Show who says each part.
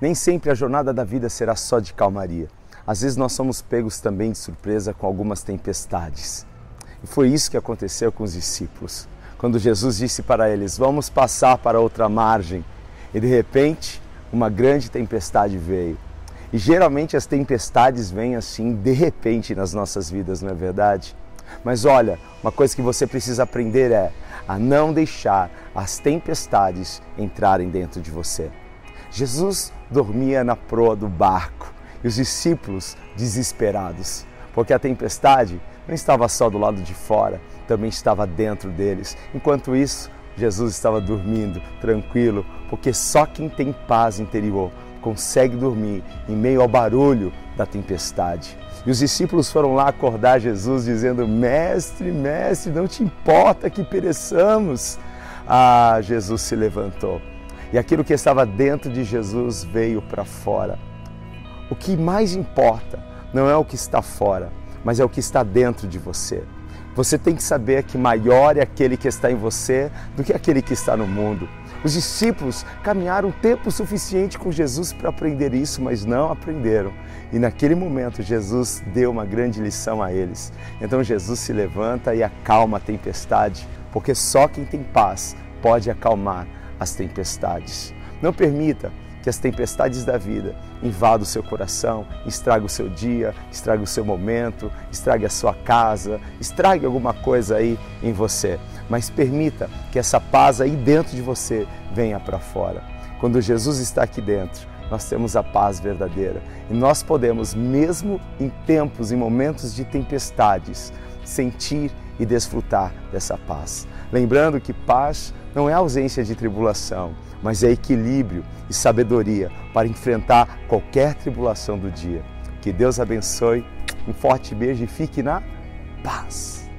Speaker 1: Nem sempre a jornada da vida será só de calmaria. Às vezes nós somos pegos também de surpresa com algumas tempestades. E foi isso que aconteceu com os discípulos. Quando Jesus disse para eles: Vamos passar para outra margem. E de repente, uma grande tempestade veio. E geralmente as tempestades vêm assim de repente nas nossas vidas, não é verdade? Mas olha, uma coisa que você precisa aprender é a não deixar as tempestades entrarem dentro de você. Jesus dormia na proa do barco e os discípulos desesperados, porque a tempestade não estava só do lado de fora, também estava dentro deles. Enquanto isso, Jesus estava dormindo, tranquilo, porque só quem tem paz interior consegue dormir em meio ao barulho da tempestade. E os discípulos foram lá acordar Jesus, dizendo: Mestre, mestre, não te importa que pereçamos. Ah, Jesus se levantou e aquilo que estava dentro de Jesus veio para fora. O que mais importa não é o que está fora, mas é o que está dentro de você. Você tem que saber que maior é aquele que está em você do que aquele que está no mundo. Os discípulos caminharam tempo suficiente com Jesus para aprender isso, mas não aprenderam. E naquele momento Jesus deu uma grande lição a eles. Então Jesus se levanta e acalma a tempestade, porque só quem tem paz pode acalmar as tempestades. Não permita que as tempestades da vida invadam o seu coração, estrague o seu dia, estrague o seu momento, estrague a sua casa, estrague alguma coisa aí em você. Mas permita que essa paz aí dentro de você venha para fora. Quando Jesus está aqui dentro, nós temos a paz verdadeira e nós podemos, mesmo em tempos, em momentos de tempestades, sentir e desfrutar dessa paz. Lembrando que paz não é ausência de tribulação, mas é equilíbrio e sabedoria para enfrentar qualquer tribulação do dia. Que Deus abençoe, um forte beijo e fique na paz.